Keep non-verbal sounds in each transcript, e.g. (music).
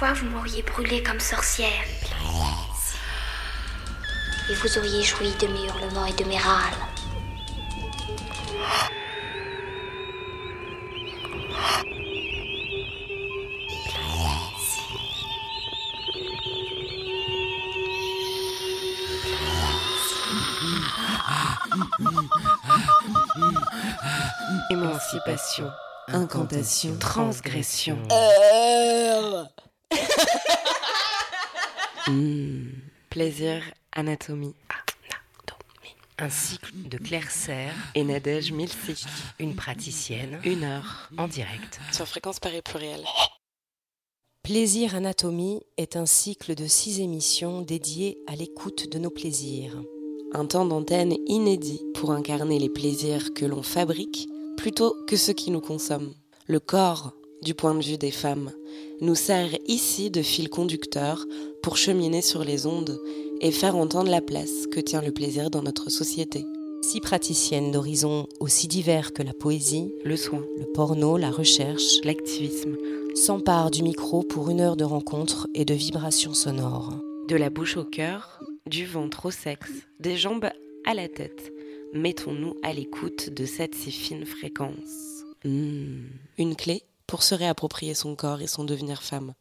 Vous m'auriez brûlée comme sorcière. Et vous auriez joui de mes hurlements et de mes râles. Émancipation, incantation, transgression. Hmm. Plaisir, anatomie. Un cycle de Claire Serre et Nadège Milsi, une praticienne, une heure en direct. Sur fréquence Paris pluriel. Plaisir Anatomie est un cycle de six émissions dédiées à l'écoute de nos plaisirs. Un temps d'antenne inédit pour incarner les plaisirs que l'on fabrique plutôt que ceux qui nous consomment. Le corps, du point de vue des femmes, nous sert ici de fil conducteur pour cheminer sur les ondes et faire entendre la place que tient le plaisir dans notre société. Six praticiennes d'horizons aussi divers que la poésie, Le soin, le porno, la recherche, l'activisme, s'emparent du micro pour une heure de rencontre et de vibrations sonores. de la bouche au cœur, du ventre au sexe, des jambes à la tête. Mettons-nous à l'écoute de cette si fine fréquence. Hmm, Une clé pour se réapproprier son corps et son devenir femme.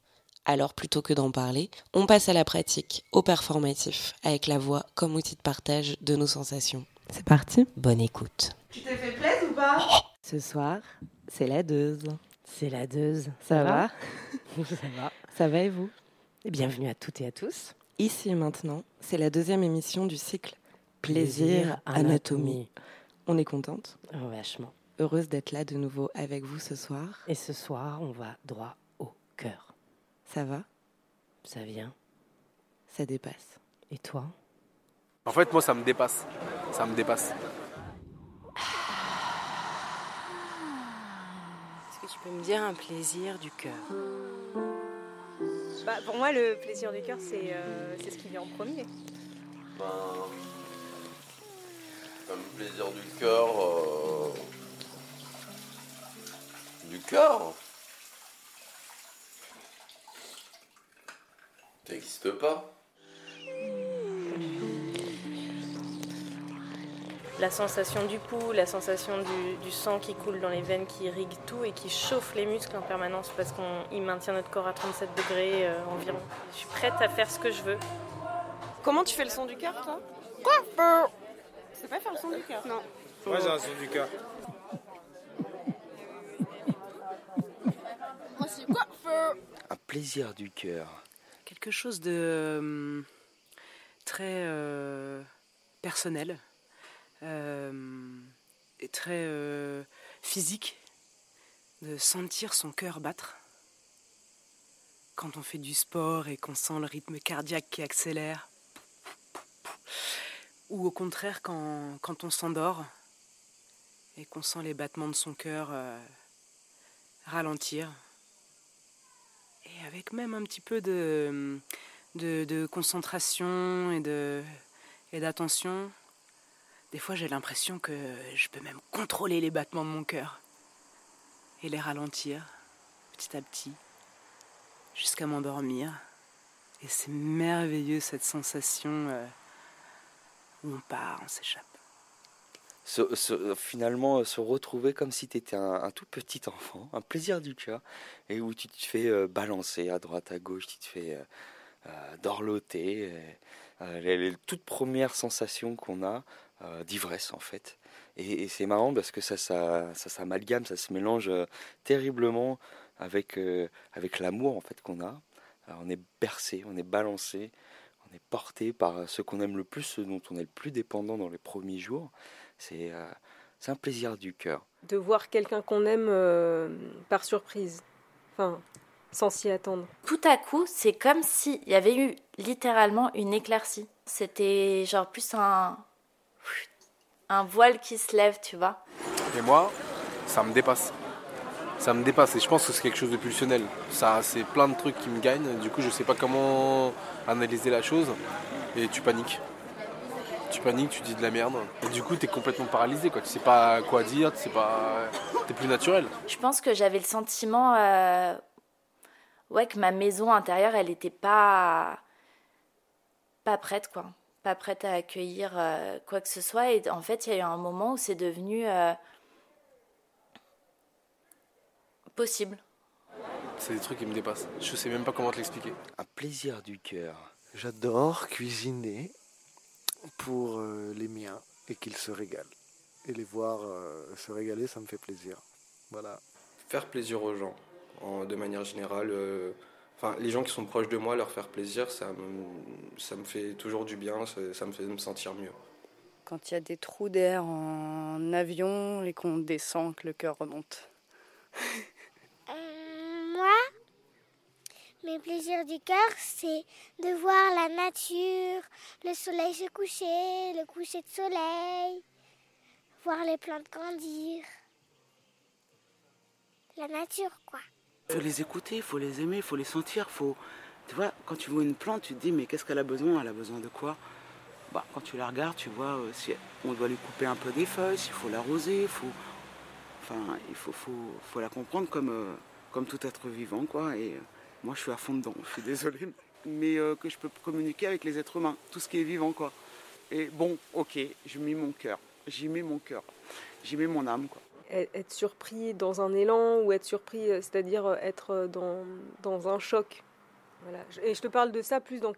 Alors plutôt que d'en parler, on passe à la pratique, au performatif, avec la voix comme outil de partage de nos sensations. C'est parti Bonne écoute. Tu t'es fait plaisir ou pas? Ce soir, c'est la deuze. C'est la deuze. Ça va (laughs) Ça va. Ça va et vous? Et bienvenue à toutes et à tous. Ici et maintenant, c'est la deuxième émission du cycle Plaisir, Anatomie. On est contente, Oh, vachement. Heureuse d'être là de nouveau avec vous ce soir. Et ce soir, on va droit au cœur. Ça va? Ça vient. Ça dépasse. Et toi? En fait, moi, ça me dépasse. Ça me dépasse. Est-ce que tu peux me dire un plaisir du cœur? Bah, pour moi, le plaisir du cœur, c'est euh, c'est ce qui vient en premier. Ben, comme plaisir du cœur. euh, Du cœur Ça n'existe pas. La sensation du pouls, la sensation du, du sang qui coule dans les veines, qui irrigue tout et qui chauffe les muscles en permanence parce qu'il maintient notre corps à 37 degrés euh, environ. Je suis prête à faire ce que je veux. Comment tu fais le son du cœur, toi? Quoi? C'est pas faire le son du cœur Non. Moi, j'ai un son du cœur. Moi, Un plaisir du cœur. Quelque chose de euh, très euh, personnel euh, et très euh, physique de sentir son cœur battre. Quand on fait du sport et qu'on sent le rythme cardiaque qui accélère. Ou au contraire quand, quand on s'endort et qu'on sent les battements de son cœur euh, ralentir. Avec même un petit peu de, concentration et et d'attention. Des fois, j'ai l'impression que je peux même contrôler les battements de mon cœur et les ralentir petit à petit jusqu'à m'endormir. Et c'est merveilleux cette sensation euh, où on part, on s'échappe. Se- se- finalement, euh, se retrouver comme si tu étais un, tout petit enfant, un plaisir du cœur, et où tu te fais euh, balancer à droite, à gauche, tu te fais euh, dorloter. les, toutes premières sensations qu'on a d'ivresse, en fait. Et, c'est marrant parce que ça, ça, ça s'amalgame, ça se mélange terriblement avec, avec l'amour, en fait, qu'on a. On est bercé, on est balancé, on est porté par ce qu'on aime le plus, ce dont on est le plus dépendant dans les premiers jours. C'est euh, c'est un plaisir du cœur. De voir quelqu'un qu'on aime euh, par surprise. Enfin, sans s'y attendre. Tout à coup, c'est comme s'il y avait eu littéralement une éclaircie. C'était genre plus un. un voile qui se lève, tu vois. Et moi, ça me dépasse. Ça me dépasse et je pense que c'est quelque chose de pulsionnel. Ça, c'est plein de trucs qui me gagnent. Du coup, je sais pas comment analyser la chose et tu paniques. Tu paniques, tu dis de la merde. Et du coup, t'es complètement paralysé. Quoi. Tu sais pas quoi dire, tu sais pas. T'es plus naturel. Je pense que j'avais le sentiment. euh, ouais, que ma maison intérieure, elle n'était pas, pas prête, quoi. Pas prête à accueillir euh, quoi que ce soit. Et en fait, il y a eu un moment où c'est devenu euh, possible. C'est des trucs qui me dépassent. Je sais même pas comment te l'expliquer. Un plaisir du cœur. J'adore cuisiner pour euh, les miens et qu'ils se régalent. Et les voir euh, se régaler, ça me fait plaisir. Voilà. Faire plaisir aux gens, en- de manière générale. euh, Enfin, les gens qui sont proches de moi, leur faire plaisir, ça me, ça me fait toujours du bien, ça, ça me fait me sentir mieux. Quand il y a des trous d'air en avion et qu'on descend, que le cœur remonte. (laughs) Euh, moi, mes plaisirs du cœur, c'est de voir la nature, le soleil se coucher, le coucher de soleil, voir les plantes grandir. La nature, quoi. faut les écouter, faut les aimer, faut les sentir, faut. Tu vois, quand tu vois une plante, tu te dis mais qu'est-ce qu'elle a besoin? Elle a besoin de quoi? Bah, quand tu la regardes, tu vois euh, si on doit lui couper un peu des feuilles, s'il faut l'arroser, faut. Enfin, il faut, la comprendre comme, euh, comme tout être vivant, quoi. Euh, moi, je suis à fond dedans, je suis désolé. Mais euh, que je peux communiquer avec les êtres humains, tout ce qui est vivant, quoi. Et bon, ok, je mets mon cœur, j'y mets mon cœur, j'y mets mon âme, quoi. Être surpris dans un élan ou être surpris, euh, c'est-à-dire euh, être dans, dans un choc. Voilà. Et je te parle de ça plus dans,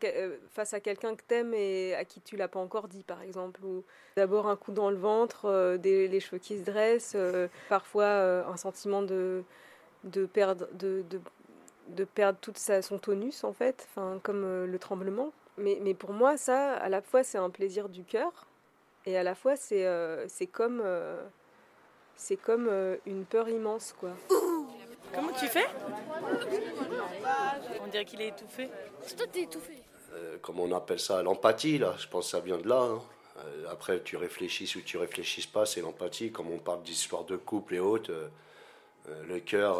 face à quelqu'un que t'aimes et à qui tu l'as pas encore dit, par exemple. Ou d'abord un coup dans le ventre, des, les cheveux qui se dressent, parfois un sentiment de, de perdre, de, de perdre toute sa, son tonus, en fait, enfin, comme euh, le tremblement. Mais, mais pour moi, ça, à la fois, c'est un plaisir du cœur et à la fois, c'est euh, c'est comme, euh, c'est comme euh, une peur immense, quoi. Comment tu fais? On dirait qu'il est étouffé. C'est toi, t'es étouffé. Euh, comment on appelle ça? L'empathie, là. Je pense que ça vient de là. hein. Euh, après, tu réfléchisses ou tu réfléchisses pas, c'est l'empathie. Comme on parle d'histoire de couple et autres, euh, euh, le cœur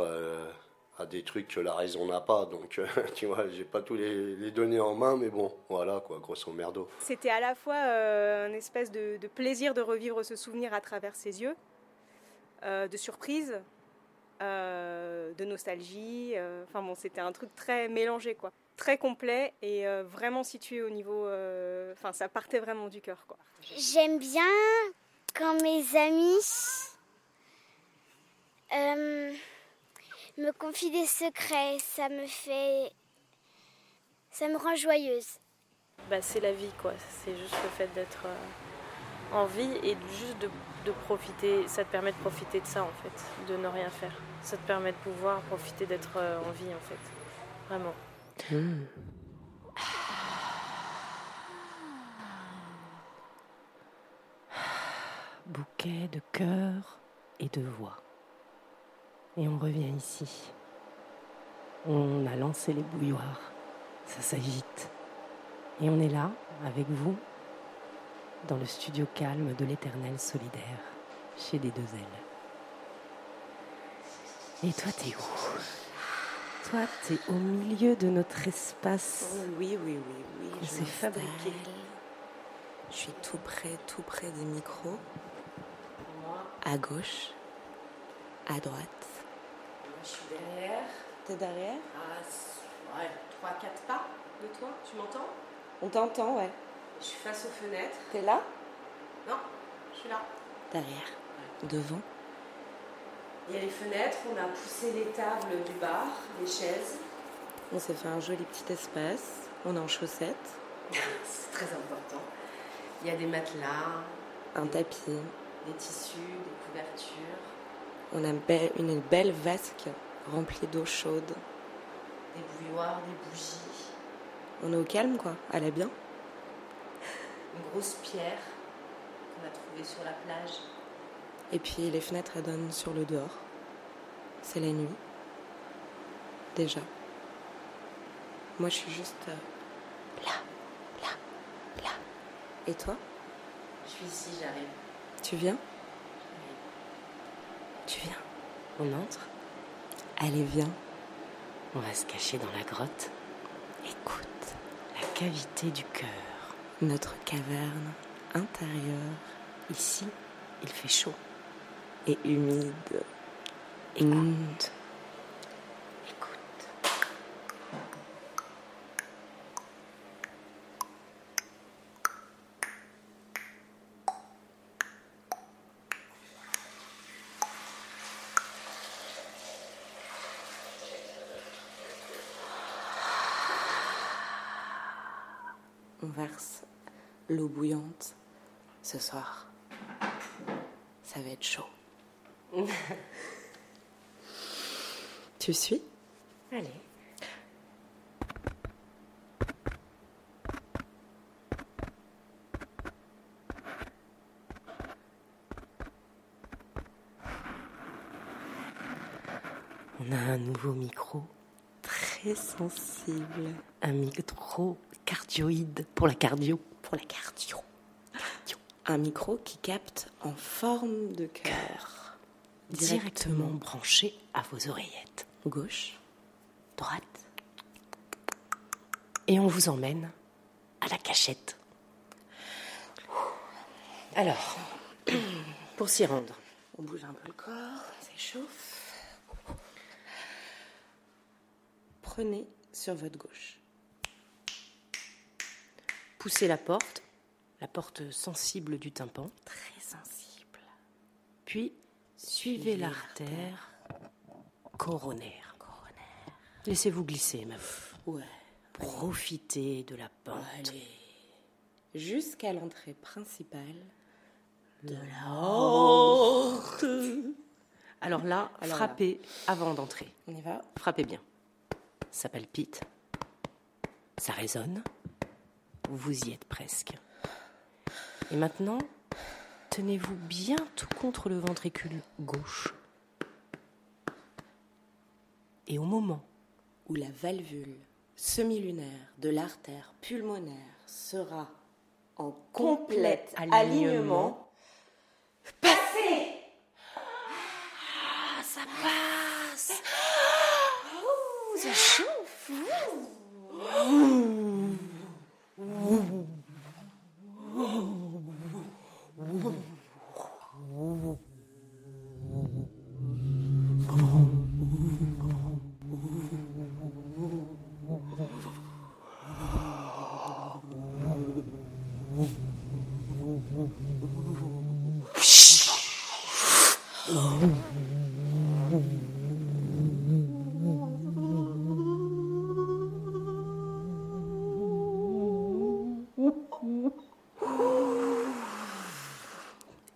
a des trucs que la raison n'a pas. Donc, euh, (laughs) tu vois, j'ai pas tous les, les données en main, mais bon, voilà, quoi, grosso merdo. C'était à la fois euh, un espèce de, de plaisir de revivre ce souvenir à travers ses yeux, euh, de surprise, euh, de nostalgie. euh, Enfin bon, c'était un truc très mélangé, quoi. Très complet et euh, vraiment situé au niveau. euh, Enfin, ça partait vraiment du cœur, quoi. J'aime bien quand mes amis euh, me confient des secrets. Ça me fait. Ça me rend joyeuse. Bah, c'est la vie, quoi. C'est juste le fait d'être euh, en vie et juste de, de profiter. Ça te permet de profiter de ça, en fait, de ne rien faire. Ça te permet de pouvoir profiter d'être euh, en vie, en fait. Vraiment. Bouquet de cœur et de voix. Et on revient ici. On a lancé les bouilloires. Ça s'agite. Et on est là, avec vous, dans le studio calme de l'éternel solidaire, chez des deux ailes. Et toi, t'es où? Toi, t'es au milieu de notre espace. Oui, oui, oui, oui. qu'on je s'est fabriqué. Je suis tout près, tout près des micros. À gauche, à droite. Je suis derrière. T'es derrière? À ouais, 3-4 pas de toi, tu m'entends? On t'entend, ouais. Je suis face aux fenêtres. T'es là? Non, je suis là. Derrière. Devant. Il y a les fenêtres, on a poussé les tables du bar, les chaises. On s'est fait un joli petit espace. On est en chaussettes. (laughs) C'est très important. Il y a des matelas, Un tapis. des tissus, des couvertures, On a une belle vasque remplie d'eau chaude. des bouilloires, des bougies, On est au calme, quoi. Elle est bien. une grosse pierre qu'on a trouvée sur la plage. Et puis les fenêtres, elles donnent sur le dehors. C'est la nuit. Déjà. Moi, je suis juste euh, là, là, là. Et toi? Je suis ici, j'arrive. Tu viens? Tu viens On entre Allez, viens. On va se cacher dans la grotte. Écoute, la cavité du cœur. Notre caverne intérieure. Ici, il fait chaud. Et humide. Écoute. L'eau bouillante ce soir. Ça va être chaud. (laughs) tu suis? Allez. On a un nouveau micro Très sensible. Un micro cardioïde pour la cardio. Pour la cardio. Un micro qui capte en forme de cœur. Directement branché à vos oreillettes. Gauche. Droite. Et on vous emmène à la cachette. Alors, (clears throat) pour s'y rendre, On bouge un peu le corps, on s'échauffe. Prenez sur votre gauche. Poussez la porte, la porte sensible du tympan. Très sensible. Puis suivez l'artère coronaire. Laissez-vous glisser, ma Ouais. Profitez de la pente. Allez. Jusqu'à l'entrée principale de la horte. Alors là, Alors frappez avant d'entrer. On y va Frappez bien. Ça palpite. Ça résonne. Vous y êtes presque. Et maintenant, tenez-vous bien tout contre le ventricule gauche. Et au moment où la valvule semi-lunaire de l'artère pulmonaire sera en complète alignement, passez Ah, ça passe Ouh, Ça chauffe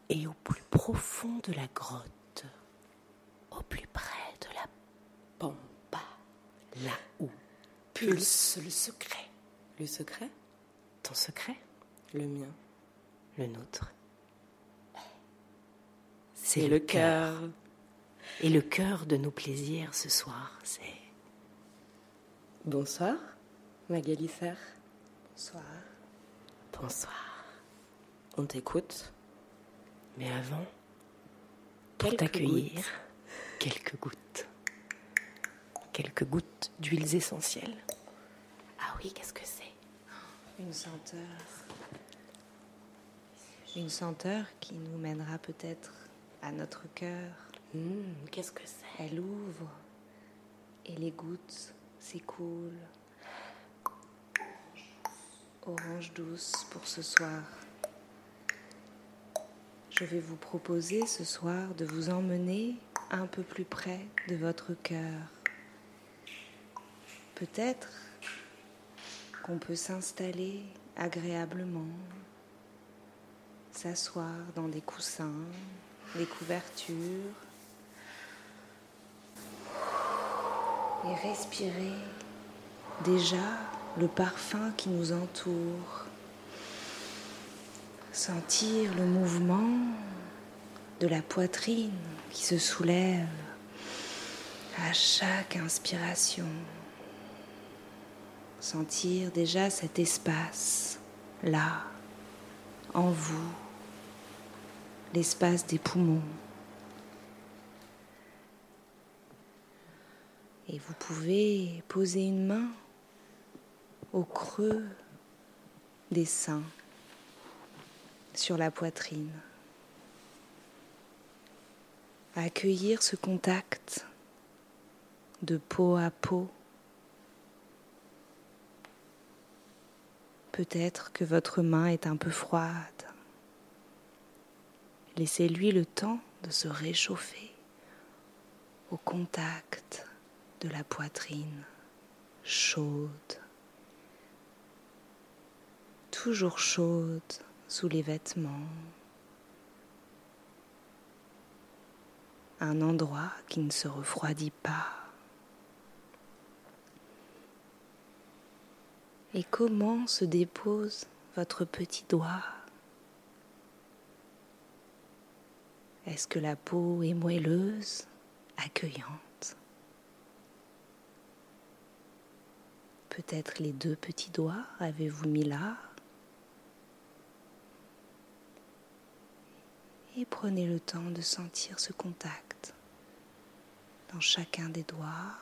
Et au plus profond de la grotte, au plus près de la pampa, là où pulse le secret. Le secret Ton secret Le mien. Le nôtre. C'est le cœur. Et le cœur de nos plaisirs ce soir, c'est Bonsoir, Magali Serre. Bonsoir. Bonsoir. On t'écoute. Mais avant, pour Quelques t'accueillir, gouttes. quelques gouttes. Quelques gouttes d'huiles essentielles. Ah oui, qu'est-ce que c'est? Une senteur. Une senteur qui nous mènera peut-être à notre cœur. Hmm, Qu'est-ce que c'est? Elle ouvre et les gouttes s'écoulent. Orange douce pour ce soir. Je vais vous proposer ce soir de vous emmener un peu plus près de votre cœur. Peut-être qu'on peut s'installer agréablement, s'asseoir dans des coussins, des couvertures et respirer déjà le parfum qui nous entoure. Sentir le mouvement de la poitrine qui se soulève à chaque inspiration. Sentir déjà cet espace là, en vous, l'espace des poumons. Et vous pouvez poser une main au creux des seins, sur la poitrine. Accueillir ce contact de peau à peau. Peut-être que votre main est un peu froide. Laissez-lui le temps de se réchauffer au contact de la poitrine chaude. toujours chaude sous les vêtements. Un endroit qui ne se refroidit pas. Et comment se dépose votre petit doigt Est-ce que la peau est moelleuse, accueillante? Peut-être les deux petits doigts avez-vous mis là? Et prenez le temps de sentir ce contact dans chacun des doigts.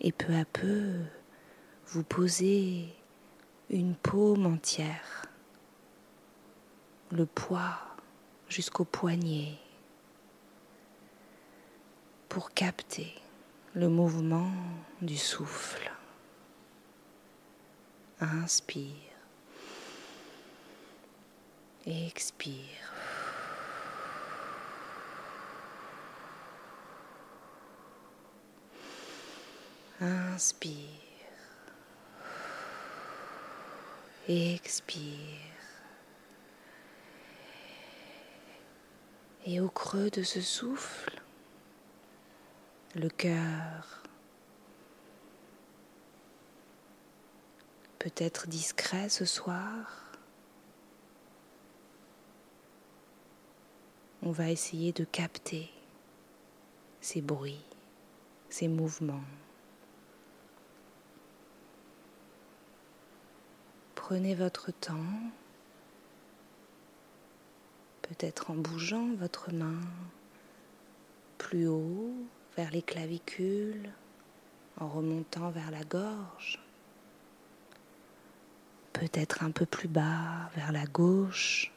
Et peu à peu, vous posez une paume entière, le poids jusqu'au poignet, pour capter le mouvement du souffle. Inspire. Expire. Inspire. Expire. Et au creux de ce souffle, le cœur peut être discret ce soir. On va essayer de capter ces bruits, ces mouvements. Prenez votre temps, peut-être en bougeant votre main plus haut vers les clavicules, en remontant vers la gorge, peut-être un peu plus bas vers la gauche,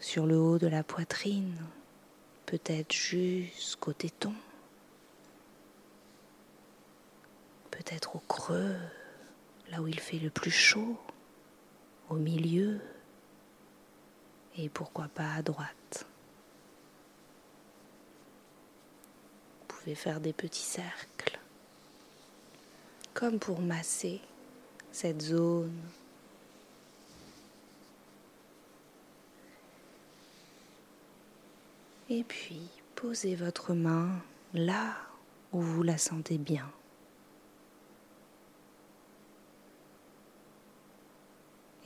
sur le haut de la poitrine, peut-être jusqu'au téton, peut-être au creux là où il fait le plus chaud, au milieu, et pourquoi pas à droite. Vous pouvez faire des petits cercles, comme pour masser cette zone. Et puis, posez votre main là où vous la sentez bien.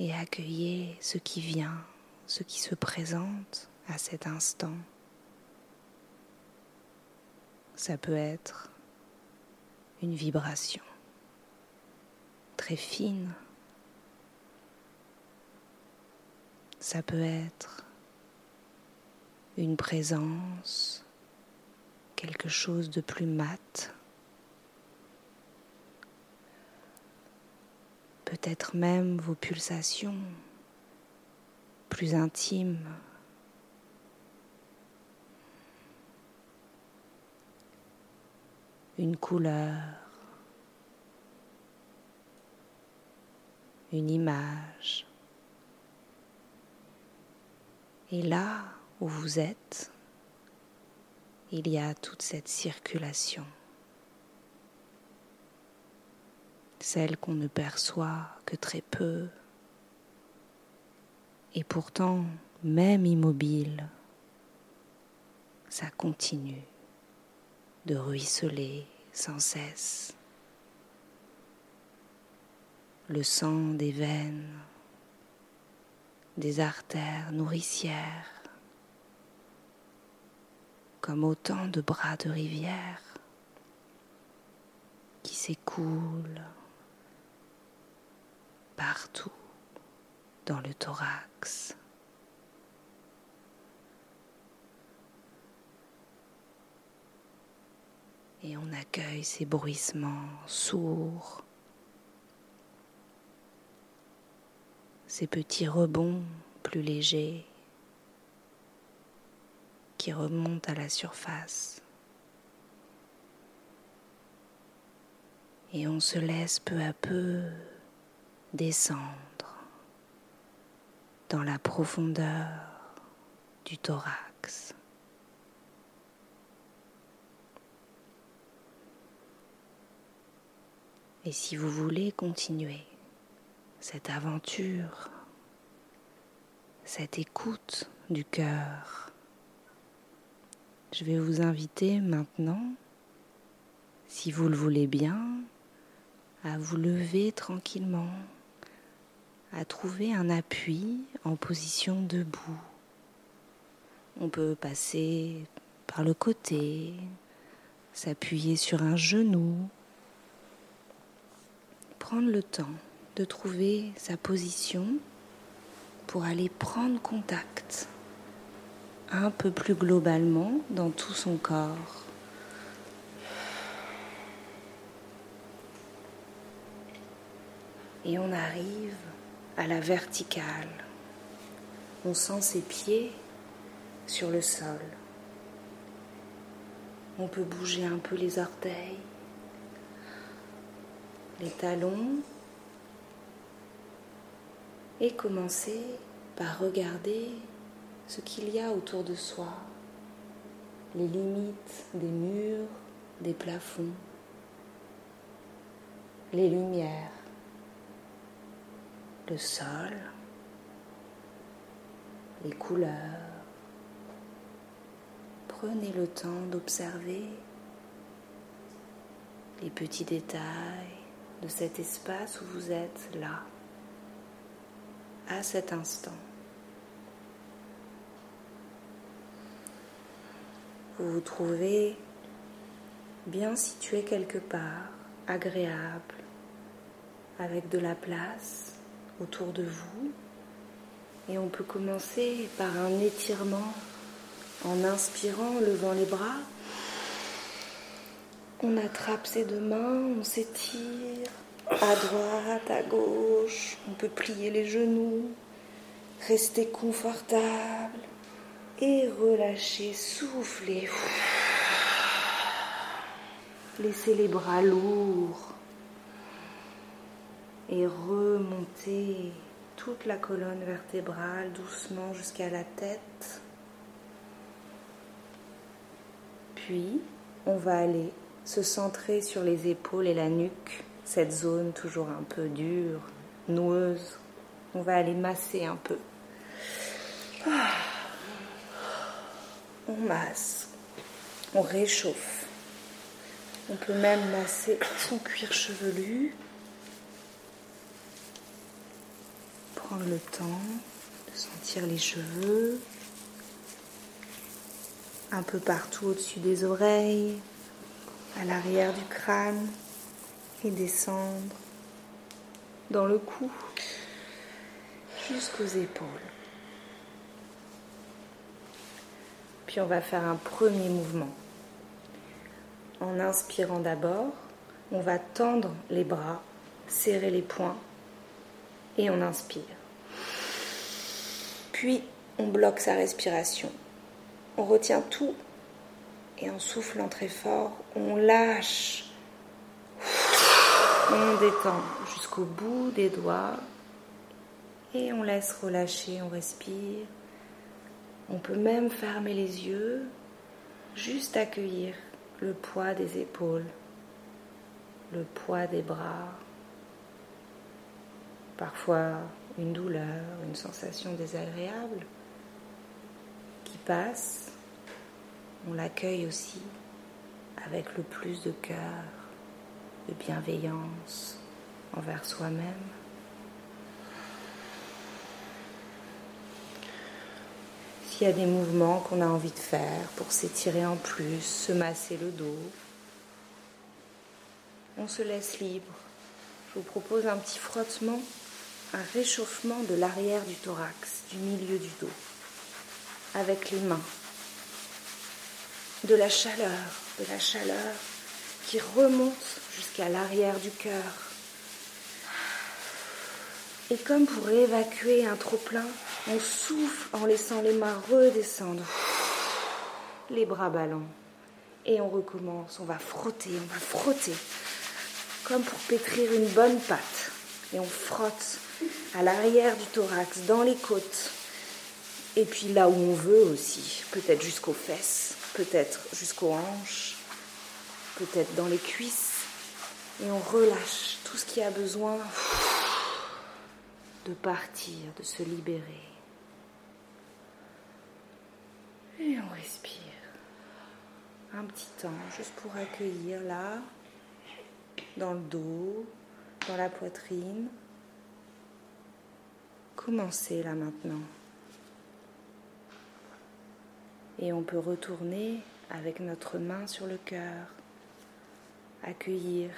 et accueillez ce qui vient, ce qui se présente à cet instant. Ça peut être une vibration très fine. Ça peut être une présence, quelque chose de plus mat. peut-être même vos pulsations plus intimes. Une couleur, une image. Et là où vous êtes, il y a toute cette circulation. celle qu'on ne perçoit que très peu. Et pourtant, même immobile, ça continue de ruisseler sans cesse. Le sang des veines, des artères nourricières, comme autant de bras de rivière qui s'écoulent partout dans le thorax. Et on accueille ces bruissements sourds, ces petits rebonds plus légers qui remontent à la surface. Et on se laisse peu à peu descendre dans la profondeur du thorax. Et si vous voulez continuer cette aventure, cette écoute du cœur, je vais vous inviter maintenant, si vous le voulez bien, à vous lever tranquillement, à trouver un appui en position debout. On peut passer par le côté, s'appuyer sur un genou, prendre le temps de trouver sa position pour aller prendre contact un peu plus globalement dans tout son corps. Et on arrive à la verticale. On sent ses pieds sur le sol. On peut bouger un peu les orteils, les talons et commencer par regarder ce qu'il y a autour de soi, les limites des murs, des plafonds, les lumières, le sol, les couleurs. Prenez le temps d'observer les petits détails de cet espace où vous êtes là, à cet instant. Vous vous trouvez bien situé quelque part, agréable, avec de la place autour de vous. Et on peut commencer par un étirement en inspirant, levant les bras. On attrape ses deux mains, on s'étire à droite, à gauche. On peut plier les genoux, rester confortable et relâcher, souffler. Laissez les bras lourds et remonter toute la colonne vertébrale doucement jusqu'à la tête. Puis, on va aller se centrer sur les épaules et la nuque, cette zone toujours un peu dure, noueuse. On va aller masser un peu. Ah. On masse, on réchauffe. On peut même masser son cuir chevelu. Le temps de sentir les cheveux, un peu partout au-dessus des oreilles, à l'arrière du crâne et descendre dans le cou jusqu'aux épaules. Puis on va faire un premier mouvement. En inspirant d'abord, on va tendre les bras, serrer les poings et on inspire. Puis on bloque sa respiration on retient tout et en soufflant très fort, on lâche. On détend jusqu'au bout des doigts et on laisse relâcher, on respire. On peut même fermer les yeux, juste accueillir le poids des épaules, le poids des bras, parfois une douleur, une sensation désagréable qui passe, on l'accueille aussi avec le plus de cœur, de bienveillance envers soi-même. S'il y a des mouvements qu'on a envie de faire pour s'étirer en plus, se masser le dos, on se laisse libre. Je vous propose un petit frottement, un réchauffement de l'arrière du thorax, du milieu du dos avec les mains. De la chaleur, de la chaleur qui remonte jusqu'à l'arrière du cœur. Et comme pour évacuer un trop-plein, on souffle en laissant les mains redescendre. Les bras ballants. Et on recommence, on va frotter, on va frotter. Comme pour pétrir une bonne pâte. Et on frotte à l'arrière du thorax, dans les côtes, et puis là où on veut aussi, peut-être jusqu'aux fesses, peut-être jusqu'aux hanches, peut-être dans les cuisses. Et on relâche tout ce qui a besoin de partir, de se libérer. Et on respire. Un petit temps juste pour accueillir là, dans le dos, dans la poitrine. Commencez là maintenant. Et on peut retourner avec notre main sur le cœur, accueillir.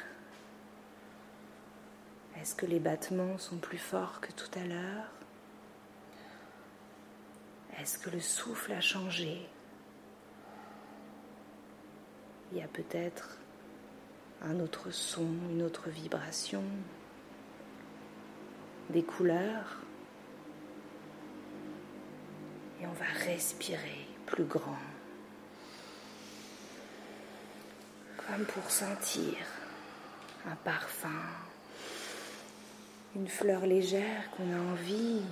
Est-ce que les battements sont plus forts que tout à l'heure? Est-ce que le souffle a changé? Il y a peut-être un autre son, une autre vibration, des couleurs. Et on va respirer plus grand. Comme pour sentir un parfum, une fleur légère qu'on a envie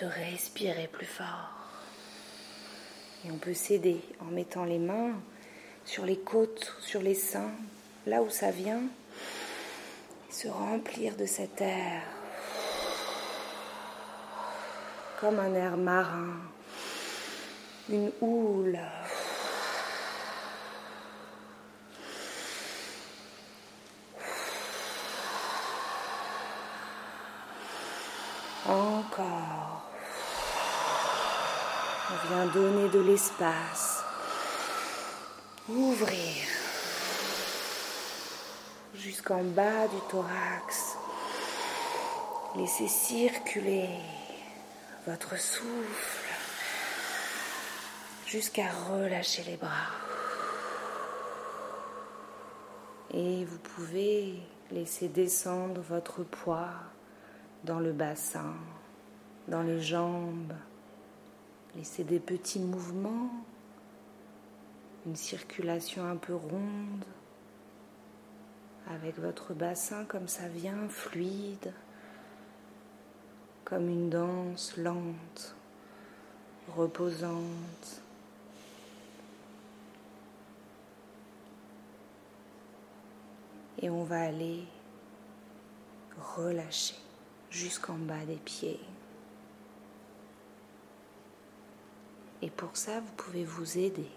de respirer plus fort. Et on peut s'aider en mettant les mains sur les côtes, sur les seins, là où ça vient, se remplir de cet air, comme un air marin, une houle. Encore. On vient donner de l'espace. Ouvrir jusqu'en bas du thorax. Laissez circuler votre souffle jusqu'à relâcher les bras. Et vous pouvez laisser descendre votre poids dans le bassin, dans les jambes. Laissez des petits mouvements, une circulation un peu ronde avec votre bassin comme ça vient, fluide, comme une danse lente, reposante. Et on va aller relâcher jusqu'en bas des pieds. Et pour ça, vous pouvez vous aider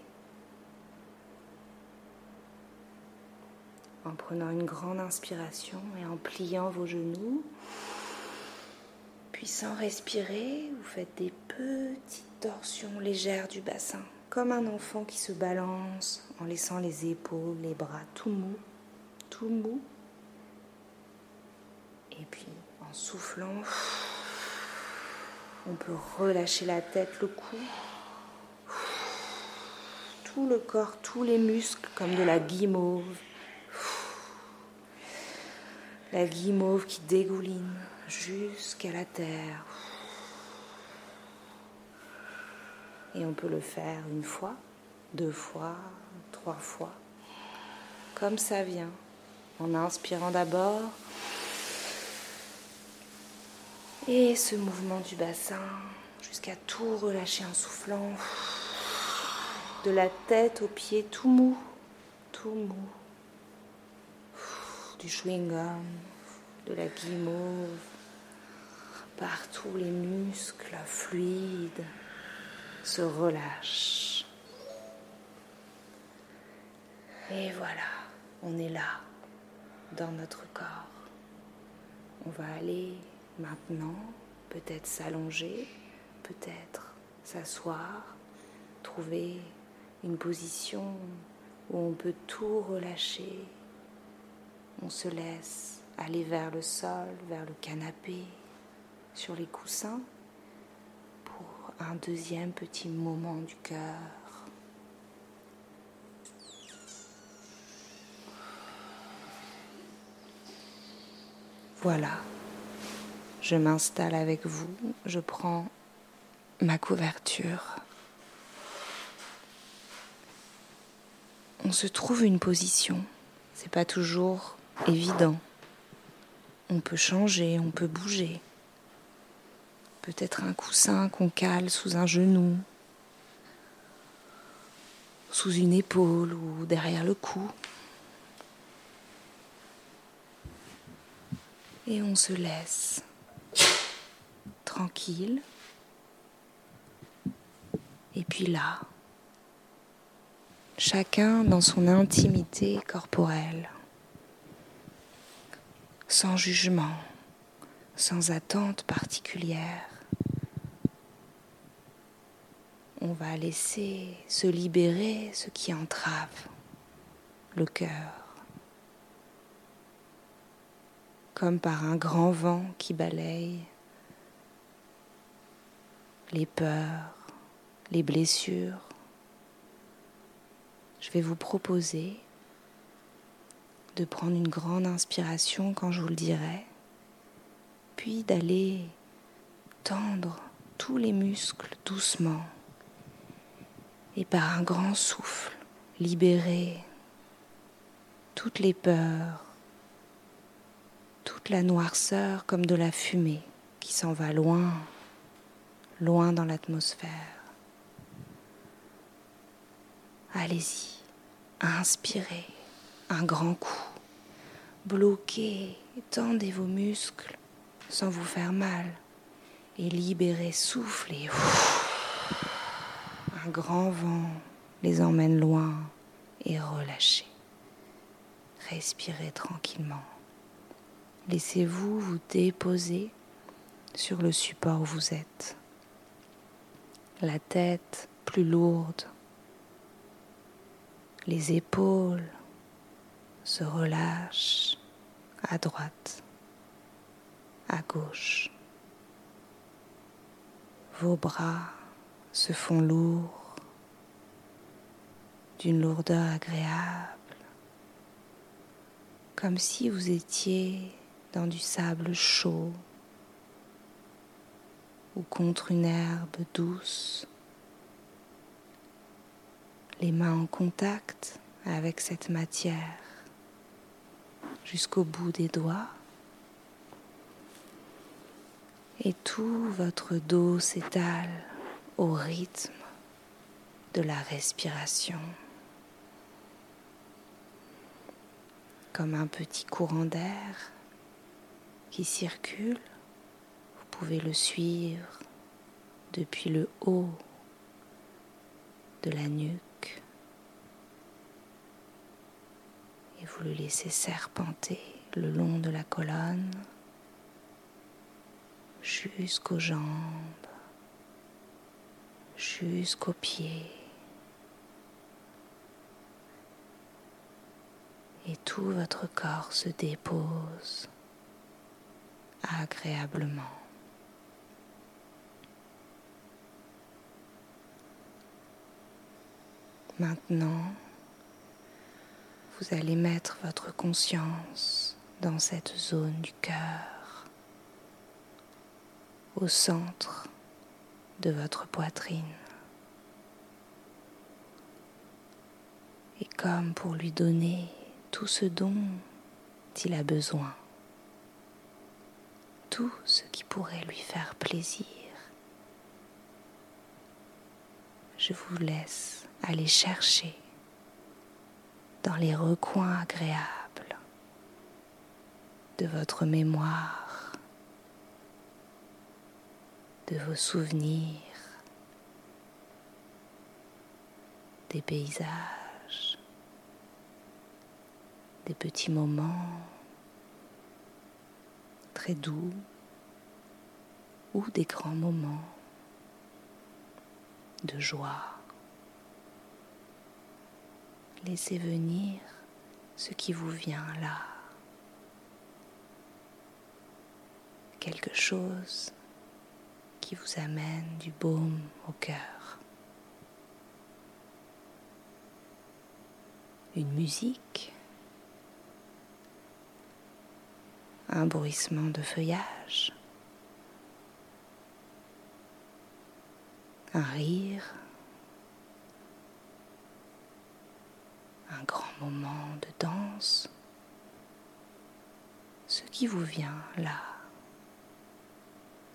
en prenant une grande inspiration et en pliant vos genoux. Puis sans respirer, vous faites des petites torsions légères du bassin, comme un enfant qui se balance en laissant les épaules, les bras tout mous, tout mous. Et puis en soufflant, on peut relâcher la tête, le cou, tout le corps, tous les muscles comme de la guimauve. La guimauve qui dégouline jusqu'à la terre. Et on peut le faire une fois, deux fois, trois fois, comme ça vient, en inspirant d'abord. Et ce mouvement du bassin jusqu'à tout relâcher en soufflant. De la tête aux pieds tout mou, tout mou. Du chewing-gum, de la guimauve, partout les muscles fluides se relâchent. Et voilà, on est là, dans notre corps. On va aller maintenant, peut-être s'allonger, peut-être s'asseoir, trouver une position où on peut tout relâcher. On se laisse aller vers le sol, vers le canapé, sur les coussins, pour un deuxième petit moment du cœur. Voilà, je m'installe avec vous, je prends ma couverture. On se trouve une position, c'est pas toujours évident. On peut changer, on peut bouger. Peut-être un coussin qu'on cale sous un genou, sous une épaule ou derrière le cou. Et on se laisse tranquille. Et puis là, chacun dans son intimité corporelle sans jugement, sans attente particulière. On va laisser se libérer ce qui entrave le cœur, comme par un grand vent qui balaye les peurs, les blessures. Je vais vous proposer de prendre une grande inspiration quand je vous le dirai, puis d'aller tendre tous les muscles doucement et par un grand souffle libérer toutes les peurs, toute la noirceur comme de la fumée qui s'en va loin, loin dans l'atmosphère. Allez-y, inspirez un grand coup, bloquez, tendez vos muscles sans vous faire mal et libérez, soufflez. Un grand vent les emmène loin et relâchez. Respirez tranquillement. Laissez-vous vous déposer sur le support où vous êtes. La tête plus lourde. Les épaules se relâchent à droite, à gauche. Vos bras se font lourds, d'une lourdeur agréable comme si vous étiez dans du sable chaud ou contre une herbe douce, les mains en contact avec cette matière jusqu'au bout des doigts. Et tout votre dos s'étale au rythme de la respiration. comme un petit courant d'air qui circule. Vous pouvez le suivre depuis le haut de la nuque et vous le laissez serpenter le long de la colonne jusqu'aux jambes, jusqu'aux pieds. et tout votre corps se dépose agréablement. Maintenant, vous allez mettre votre conscience dans cette zone du cœur, au centre de votre poitrine. Et comme pour lui donner tout ce dont il a besoin, tout ce qui pourrait lui faire plaisir. Je vous laisse aller chercher dans les recoins agréables de votre mémoire, de vos souvenirs, des paysages des petits moments très doux ou des grands moments de joie. Laissez venir ce qui vous vient là. Quelque chose qui vous amène du baume au cœur. Une musique un bruissement de feuillage, un rire, un grand moment de danse, ce qui vous vient là,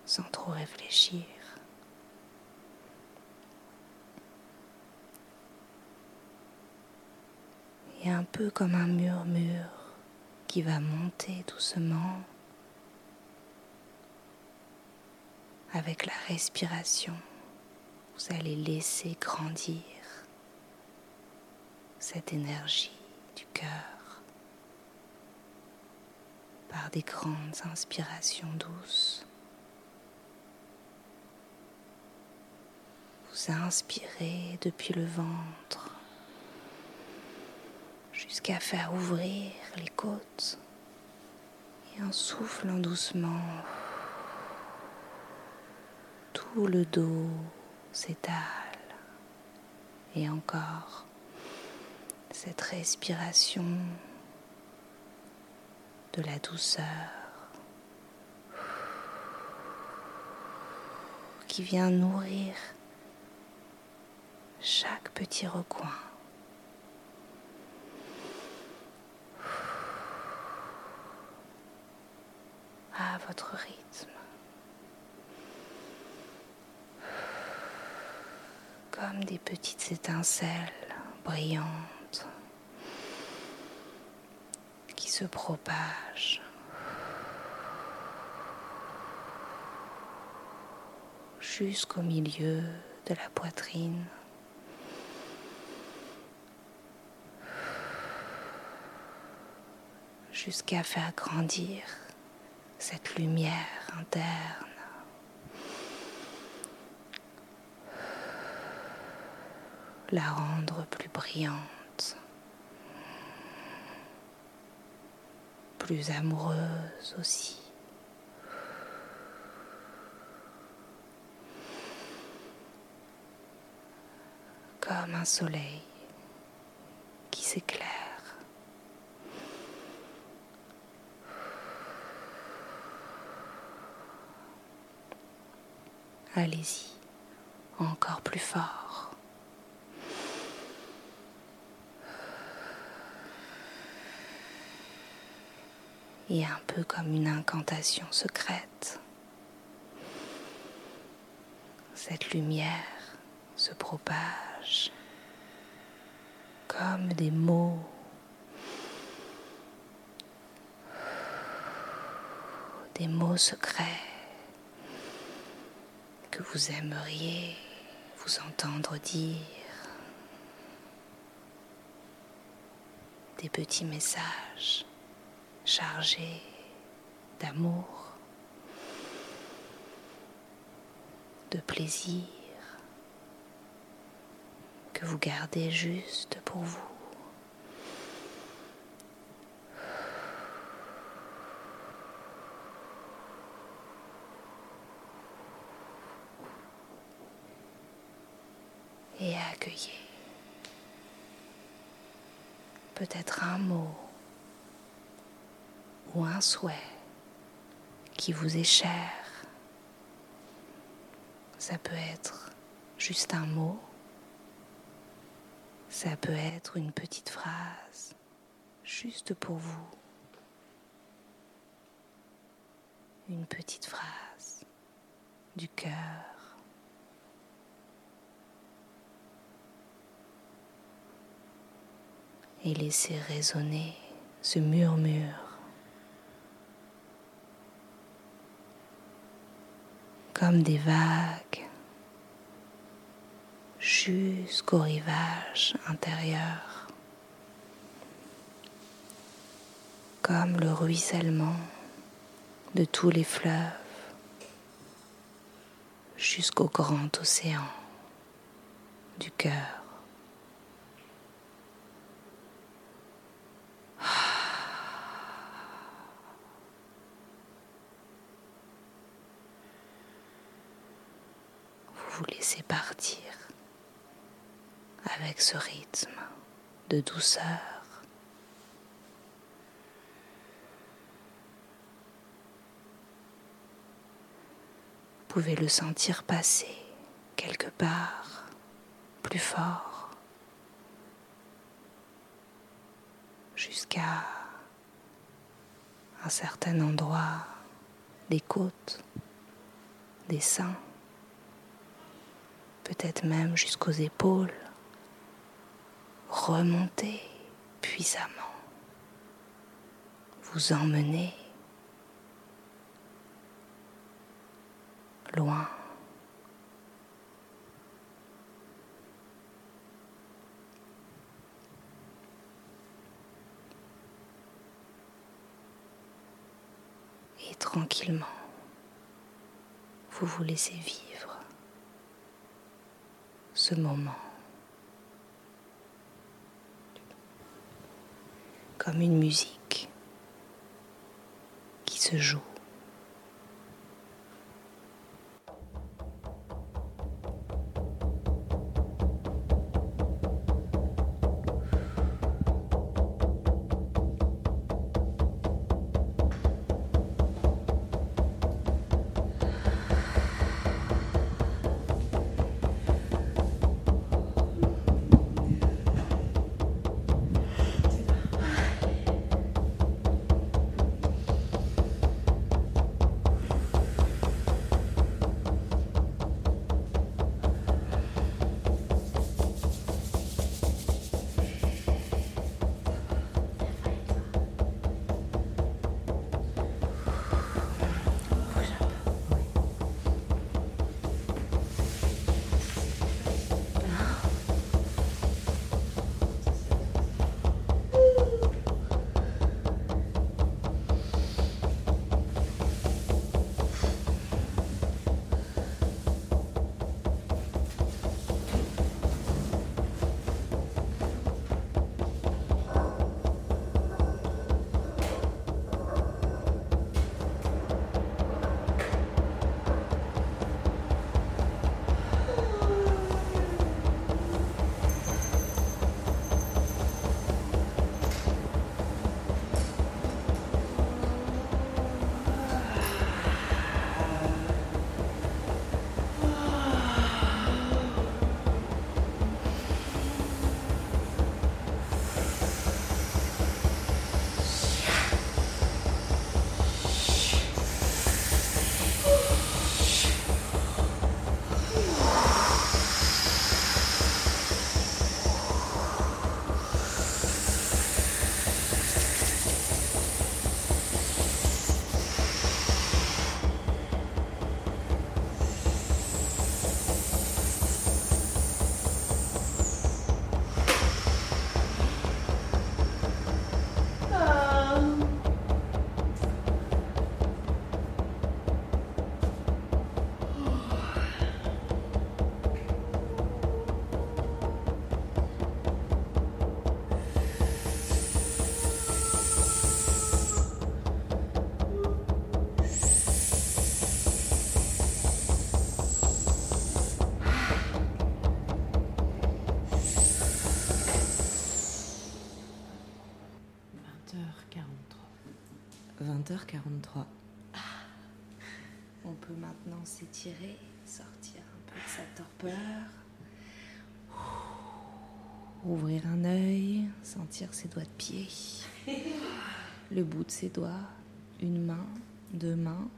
sans trop réfléchir. Et un peu comme un murmure qui va monter doucement avec la respiration, vous allez laisser grandir cette énergie du cœur par des grandes inspirations douces. Vous inspirez depuis le ventre jusqu'à faire ouvrir les côtes et en soufflant doucement, tout le dos s'étale et encore cette respiration de la douceur qui vient nourrir chaque petit recoin. À votre rythme. Comme des petites étincelles brillantes qui se propagent jusqu'au milieu de la poitrine. jusqu'à faire grandir cette lumière interne. La rendre plus brillante, plus amoureuse aussi. Comme un soleil qui s'éclaire. Allez-y, encore plus fort. Et un peu comme une incantation secrète. Cette lumière se propage comme des mots. Des mots secrets que vous aimeriez vous entendre dire. Des petits messages chargés d'amour, de plaisir, que vous gardez juste pour vous. et accueillez. Peut-être un mot ou un souhait qui vous est cher. Ça peut être juste un mot, ça peut être une petite phrase juste pour vous. Une petite phrase du cœur. et laissez résonner ce murmure comme des vagues jusqu'au rivage intérieur, comme le ruissellement de tous les fleuves jusqu'au grand océan du cœur. Vous laissez partir avec ce rythme de douceur. Vous pouvez le sentir passer quelque part plus fort jusqu'à un certain endroit des côtes, des seins peut-être même jusqu'aux épaules. Remontez puissamment. Vous emmenez loin. Et tranquillement, vous vous laissez vivre moment comme une musique qui se joue. S'étirer, sortir un peu de sa torpeur. Ouvrir un œil, sentir ses doigts de pied, (laughs) le bout de ses doigts, une main, deux mains,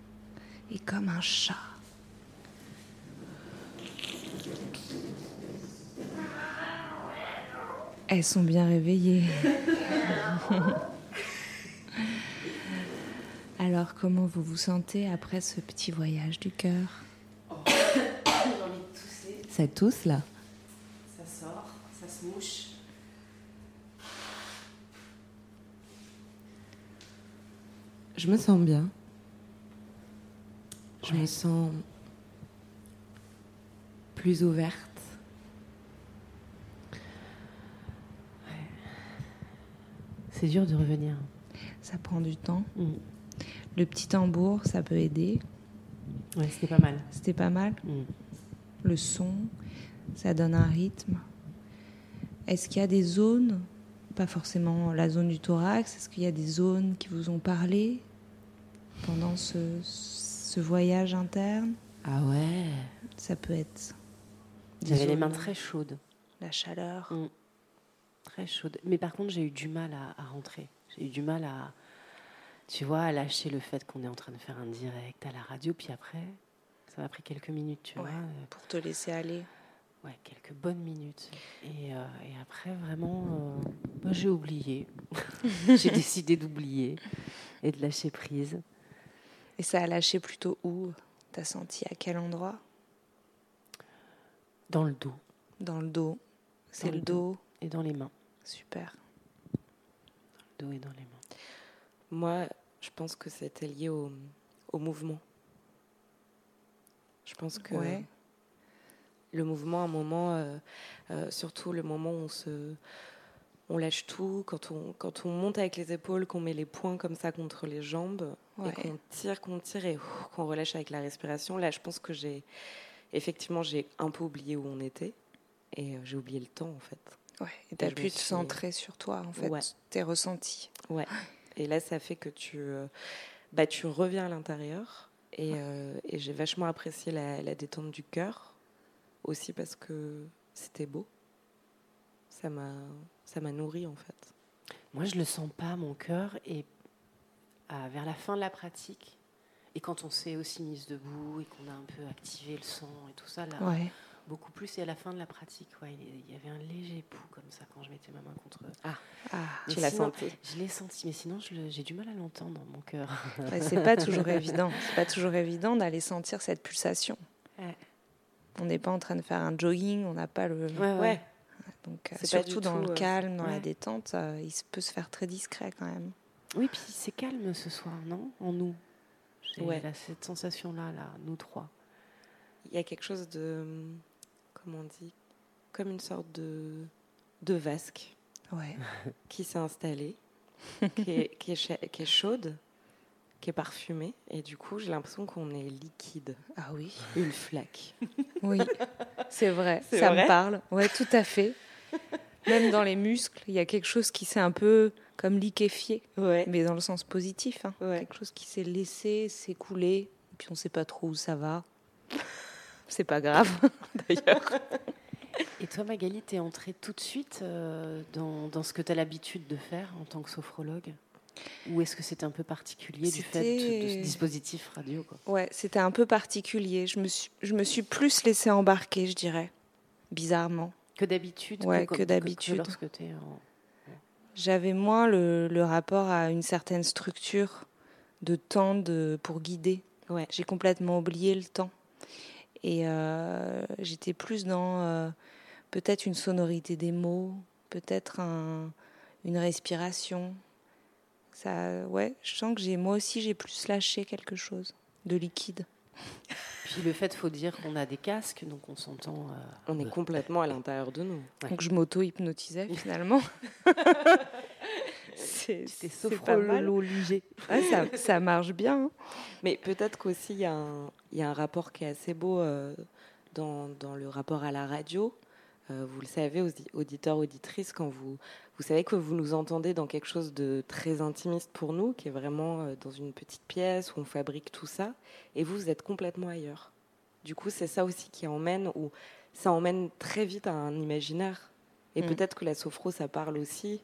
et comme un chat. Elles sont bien réveillées. (laughs) Alors, comment vous vous sentez après ce petit voyage du cœur J'ai envie de tousser. (coughs) Ça tousse là Ça sort, ça se mouche. Je me sens bien. Je me sens plus ouverte. C'est dur de revenir. Ça prend du temps. Mm. Le petit tambour, ça peut aider. Ouais, c'était pas mal. C'était pas mal. Mm. Le son, ça donne un rythme. Est-ce qu'il y a des zones, pas forcément la zone du thorax, est-ce qu'il y a des zones qui vous ont parlé pendant ce, ce voyage interne? Ah ouais Ça peut être. J'avais les mains très chaudes. La chaleur. Mm. Très chaudes. Mais par contre, j'ai eu du mal à, à rentrer. J'ai eu du mal à, tu vois, à lâcher le fait qu'on est en train de faire un direct à la radio. Puis après, ça m'a pris quelques minutes, tu Ouais, vois. pour te laisser aller. Ouais, quelques bonnes minutes. Et, euh, et après, vraiment, euh, moi, j'ai oublié. (laughs) j'ai décidé d'oublier et de lâcher prise. Et ça a lâché plutôt où? T'as senti à quel endroit? Dans le dos. Dans le dos. C'est le dos. Et dans les mains. Super. Dans le dos et dans les mains. Moi, je pense que c'était lié au, au mouvement. Je pense que Ouais. le mouvement, à un moment, euh, euh, surtout le moment où on se, on lâche tout, quand on, quand on monte avec les épaules, qu'on met les poings comme ça contre les jambes Ouais. et qu'on tire, qu'on tire et qu'on relâche avec la respiration. Là, je pense que j'ai, effectivement, j'ai un peu oublié où on était et euh, j'ai oublié le temps en fait. Ouais. Et t'as pu te centrer sur toi, en fait, Ouais. tes ressentis. Ouais. Et là, ça fait que tu, euh, bah, tu reviens à l'intérieur. Et, euh, et j'ai vachement apprécié la, la détente du cœur aussi parce que c'était beau. Ça m'a, ça m'a nourri en fait. Moi, je le sens pas, mon cœur. Et à- vers la fin de la pratique, et quand on s'est aussi mise debout et qu'on a un peu activé le sang et tout ça, là, Ouais. Beaucoup plus. Et à la fin de la pratique, ouais, il y- avait un léger pouls comme ça quand je mettais ma main contre. Ah, Ah, Mais tu l'as senti. Je l'ai senti, mais sinon, j'ai du mal à l'entendre dans mon cœur. Ouais, c'est pas toujours (laughs) évident. C'est pas toujours évident d'aller sentir cette pulsation. Ouais. On n'est pas en train de faire un jogging, on n'a pas le. Ouais, ouais. Donc, euh, surtout dans tout, le euh, calme, dans la détente, euh, il peut se faire très discret quand même. Oui, puis c'est calme ce soir, non? En nous. J'ai cette sensation-là, là, nous trois. Il y a quelque chose de, comment on dit, comme une sorte de, de vasque Ouais. (laughs) qui s'est installée, qui, est, qui, est cha- qui est chaude, qui est parfumée. Et du coup, j'ai l'impression qu'on est liquide. Ah oui. Une flaque. Oui, c'est vrai, ça vrai me parle. Ouais, tout à fait. Même dans les muscles, il y a quelque chose qui s'est un peu comme liquéfié, Ouais. mais dans le sens positif. hein. Ouais. Quelque chose qui s'est laissé s'écouler, puis on ne sait pas trop où ça va. C'est pas grave, (laughs) d'ailleurs. Et toi, Magali, t'es entrée tout de suite euh, dans, dans ce que tu as l'habitude de faire en tant que sophrologue? Ou est-ce que c'était un peu particulier du fait de, ce dispositif radio quoi? Ouais, c'était un peu particulier. Je me suis, je me suis plus laissée embarquer, je dirais, bizarrement. Que d'habitude Ouais, que, que d'habitude. en... J'avais moins le, le rapport à une certaine structure de temps de, pour guider. Ouais. J'ai complètement oublié le temps. Et euh, j'étais plus dans euh, peut-être une sonorité des mots, peut-être un- une respiration. Ça, ouais, je sens que j'ai moi aussi j'ai plus lâché quelque chose de liquide. Puis le fait, faut dire qu'on a des casques, donc on s'entend. euh, On est complètement à l'intérieur de nous. Donc je m'auto-hypnotisais finalement. (laughs) c'est pas mal. Ouais, ça, ça marche bien. hein. Mais peut-être qu'aussi, il y, a un- il y a un rapport qui est assez beau euh, dans, dans le rapport à la radio. Euh, vous le savez, audi- auditeurs, auditrices, quand vous, vous savez que vous nous entendez dans quelque chose de très intimiste pour nous, qui est vraiment euh, dans une petite pièce où on fabrique tout ça, et vous, vous êtes complètement ailleurs. Du coup, c'est ça aussi qui emmène, ou ça emmène très vite à un imaginaire. Et Mm. peut-être que la sophro, ça parle aussi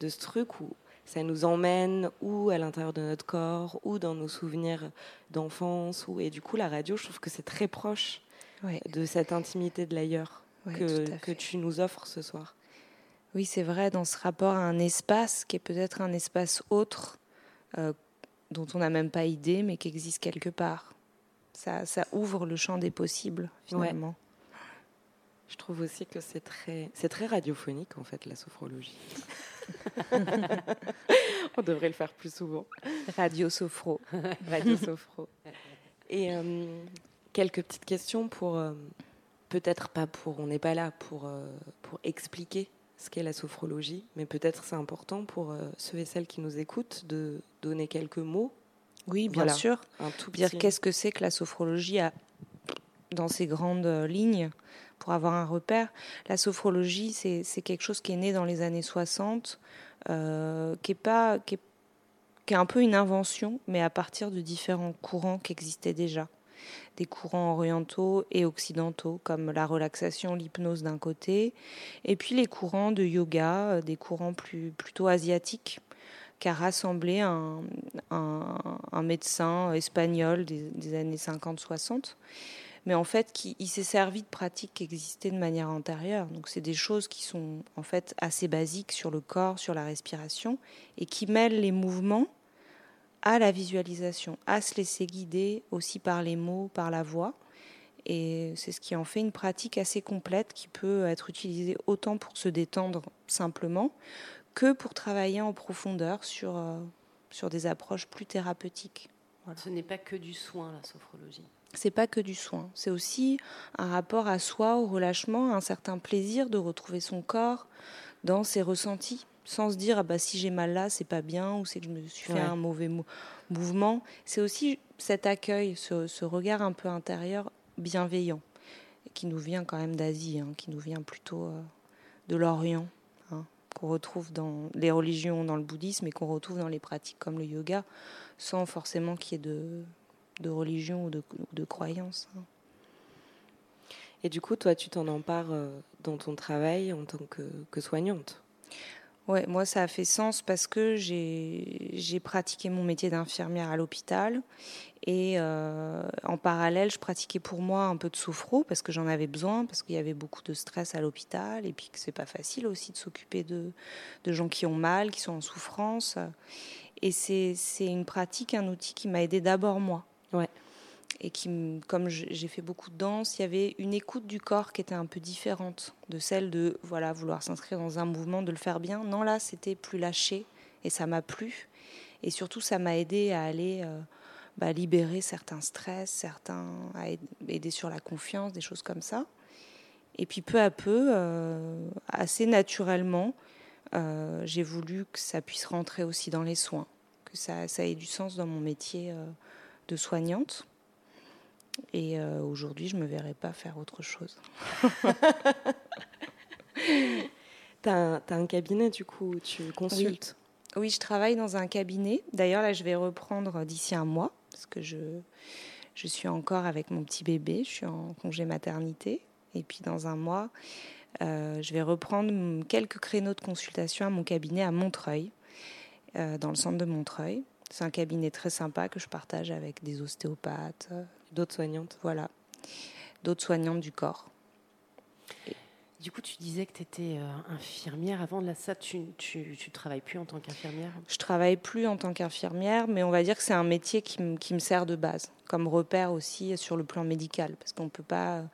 de ce truc où ça nous emmène ou à l'intérieur de notre corps ou dans nos souvenirs d'enfance. Ou... Et du coup, la radio, je trouve que c'est très proche Ouais. de cette intimité de l'ailleurs Ouais, que, que tu nous offres ce soir. Oui, c'est vrai, dans ce rapport à un espace qui est peut-être un espace autre, euh, dont on n'a même pas idée, mais qui existe quelque part. Ça, ça ouvre le champ des possibles, finalement. Je trouve aussi que c'est très, c'est très radiophonique, en fait, la sophrologie. (laughs) On devrait le faire plus souvent. Radio Sophro. (laughs) Radio Sophro. Et euh, quelques petites questions pour, euh, peut-être pas pour, on n'est pas là pour, euh, pour expliquer ce qu'est la sophrologie, mais peut-être c'est important pour euh, ceux et celles qui nous écoutent de donner quelques mots. Oui, bien Voilà, sûr. Un tout Dire qu'est-ce que c'est que la sophrologie à- dans ses grandes euh, lignes pour avoir un repère. La sophrologie, c'est quelque chose qui est né dans les années 60, euh, qui, est pas, qui, est, un peu une invention, mais à partir de différents courants qui existaient déjà. Des courants orientaux et occidentaux, comme la relaxation, l'hypnose d'un côté, et puis les courants de yoga, euh, des courants plus, plutôt asiatiques, qu'a rassemblé un, médecin espagnol des années 50-60, mais en fait il s'est servi de pratiques qui existaient de manière antérieure. Donc c'est des choses qui sont en fait assez basiques sur le corps, sur la respiration, et qui mêlent les mouvements à la visualisation, à se laisser guider aussi par les mots, par la voix. Et c'est ce qui en fait une pratique assez complète qui peut être utilisée autant pour se détendre simplement que pour travailler en profondeur sur, euh, sur des approches plus thérapeutiques. Ce n'est pas que du soin, la sophrologie. C'est pas que du soin, c'est aussi un rapport à soi, au relâchement, un certain plaisir de retrouver son corps dans ses ressentis, sans se dire ah bah si j'ai mal là, c'est pas bien ou c'est que je me suis fait un mauvais mou- mouvement. C'est aussi cet accueil, ce, ce regard un peu intérieur bienveillant, qui nous vient quand même d'Asie, hein, qui nous vient plutôt euh, de l'Orient, hein, qu'on retrouve dans les religions, dans le bouddhisme, et qu'on retrouve dans les pratiques comme le yoga, sans forcément qu'il y ait de, de religion ou de, croyance. hein. Et du coup, toi, tu t'en empares euh, dans ton travail en tant que, que soignante? Ouais, moi ça a fait sens parce que j'ai pratiqué mon métier d'infirmière à l'hôpital et euh, en parallèle je pratiquais pour moi un peu de sophro parce que j'en avais besoin parce qu'il y avait beaucoup de stress à l'hôpital et puis que c'est pas facile aussi de s'occuper de, de gens qui ont mal, qui sont en souffrance et c'est une pratique, un outil qui m'a aidé d'abord moi. Et qui, comme j'ai fait beaucoup de danse, il y avait une écoute du corps qui était un peu différente de celle de voilà vouloir s'inscrire dans un mouvement, de le faire bien. Non, là, c'était plus lâché et ça m'a plu. Et surtout, ça m'a aidé à aller euh, bah, libérer certains stress, certains à aid- aider sur la confiance, des choses comme ça. Et puis peu à peu, euh, assez naturellement, euh, j'ai voulu que ça puisse rentrer aussi dans les soins, que ça, ait du sens dans mon métier de soignante. Et euh, aujourd'hui, je me verrais pas faire autre chose. (laughs) T'as un, t'as un cabinet, du coup, où tu consultes? Oui. Oui, je travaille dans un cabinet. D'ailleurs, là, je vais reprendre d'ici un mois, parce que je, je suis encore avec mon petit bébé, je suis en congé maternité. Et puis, dans un mois, euh, je vais reprendre quelques créneaux de consultation à mon cabinet à Montreuil, euh, dans le centre de Montreuil. C'est un cabinet très sympa que je partage avec des ostéopathes, euh, d'autres soignantes. Voilà, d'autres soignantes du corps. Du coup, tu disais que tu étais infirmière. Avant de là, ça, tu, tu, tu travailles plus en tant qu'infirmière? Je travaille plus en tant qu'infirmière, mais on va dire que c'est un métier qui, me- qui me sert de base, comme repère aussi sur le plan médical. Parce qu'on peut pas,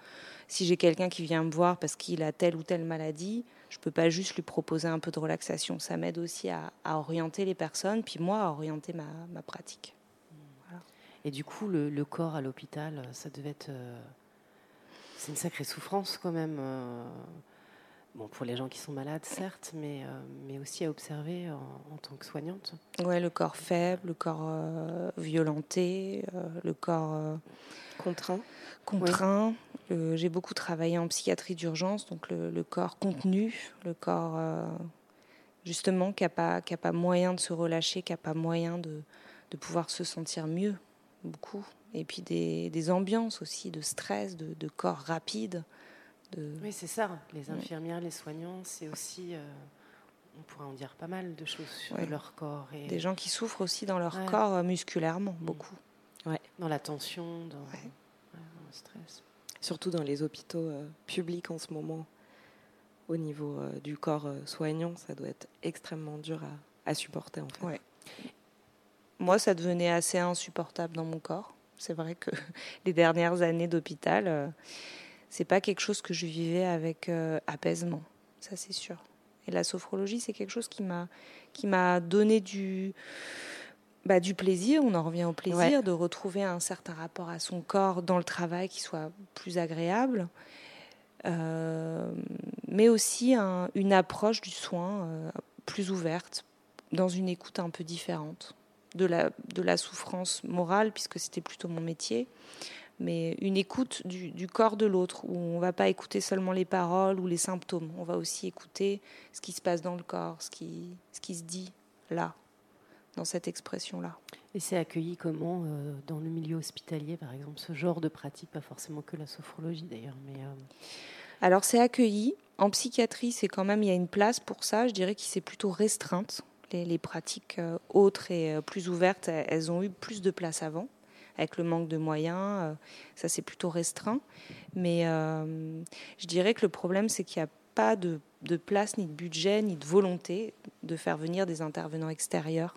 si j'ai quelqu'un qui vient me voir parce qu'il a telle ou telle maladie, je peux pas juste lui proposer un peu de relaxation. Ça m'aide aussi à, à orienter les personnes, puis moi à orienter ma, ma pratique. Et du coup, le, le corps à l'hôpital, ça devait être. euh, c'est une sacrée souffrance quand même. euh, bon, pour les gens qui sont malades, certes, mais, euh, mais aussi à observer en, en tant que soignante. Ouais, le corps faible, le corps euh, violenté, euh, le corps euh, contraint. Contraint. Euh, J'ai beaucoup travaillé en psychiatrie d'urgence, donc le, le corps contenu, le corps euh, justement qui n'a pas, qui a pas moyen de se relâcher, qui n'a pas moyen de, de pouvoir se sentir mieux, beaucoup. Et puis des, des ambiances aussi de stress, de, de corps rapide. De... Oui, c'est ça. Les Ouais. infirmières, les soignants, c'est aussi. euh, on pourrait en dire pas mal de choses sur Ouais. leur corps. Et... Des gens qui souffrent aussi dans leur Ouais. corps euh, musculairement, beaucoup. Ouais, dans la tension, dans, dans le stress. Surtout dans les hôpitaux euh, publics en ce moment, au niveau euh, du corps euh, soignant, ça doit être extrêmement dur à, supporter en fait. Moi, ça devenait assez insupportable dans mon corps. C'est vrai que (laughs) les dernières années d'hôpital, c'est pas quelque chose que je vivais avec apaisement, ça c'est sûr. Et la sophrologie, c'est quelque chose qui m'a donné du bah, du plaisir. On en revient au plaisir Ouais. de retrouver un certain rapport à son corps dans le travail qui soit plus agréable. Euh, mais aussi un- une approche du soin euh, plus ouverte, dans une écoute un peu différente de la, de la souffrance morale, puisque c'était plutôt mon métier, mais une écoute du, du corps de l'autre, où on ne va pas écouter seulement les paroles ou les symptômes, on va aussi écouter ce qui se passe dans le corps, ce qui, ce qui se dit là, dans cette expression-là. Et c'est accueilli comment euh, dans le milieu hospitalier, par exemple, ce genre de pratique, pas forcément que la sophrologie d'ailleurs, mais euh, Alors c'est accueilli. En psychiatrie, c'est quand même il y a une place pour ça. Je dirais que c'est plutôt restreinte. Les, les pratiques euh, autres et plus ouvertes, elles, ont eu plus de place avant. Avec le manque de moyens, ça c'est plutôt restreint. Mais euh, je dirais que le problème, c'est qu'il n'y a pas de, de place, ni de budget, ni de volonté de faire venir des intervenants extérieurs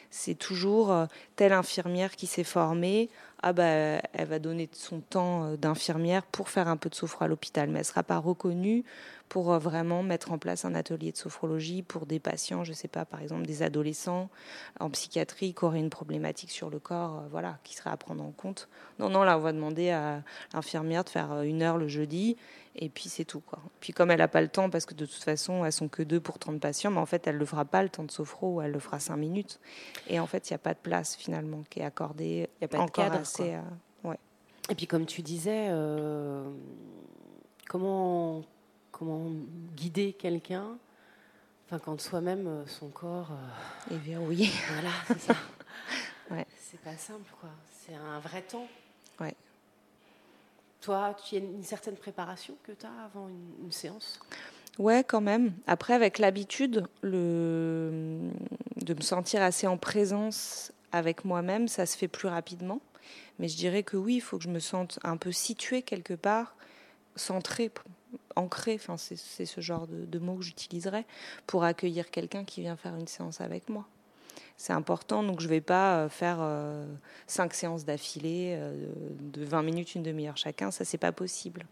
C'est toujours euh, telle infirmière qui s'est formée, ah bah, elle va donner son temps euh, d'infirmière pour faire un peu de sophro à l'hôpital, mais elle ne sera pas reconnue pour euh, vraiment mettre en place un atelier de sophrologie pour des patients, je ne sais pas, par exemple des adolescents en psychiatrie qui auraient une problématique sur le corps, voilà, qui serait à prendre en compte. Non, non, là, on va demander à l'infirmière de faire une heure le jeudi, et puis c'est tout. Quoi. Puis comme elle n'a pas le temps, parce que de toute façon, elles sont que deux pour 30 patients, mais en fait, elle ne le fera pas le temps de sophro, elle le fera cinq minutes. Et en fait, il n'y a pas de place finalement qui est accordée. Il n'y a pas de cadre. assez. euh, ouais. Et puis comme tu disais, euh, comment, comment guider quelqu'un enfin, quand soi-même, euh, son corps... est verrouillé. Voilà, (laughs) c'est ça. Ouais. C'est pas simple, quoi. C'est un vrai temps. Ouais. Toi, tu as une certaine préparation que tu as avant une, une séance? Ouais, quand même. Après, avec l'habitude le... de me sentir assez en présence avec moi-même, ça se fait plus rapidement. Mais je dirais que oui, il faut que je me sente un peu située quelque part, centrée, ancrée, enfin, c'est c'est ce genre de, de mot que j'utiliserais, pour accueillir quelqu'un qui vient faire une séance avec moi. C'est important, donc je ne vais pas euh, faire euh, cinq séances d'affilée euh, de 20 minutes, une demi-heure chacun, ça c'est pas possible.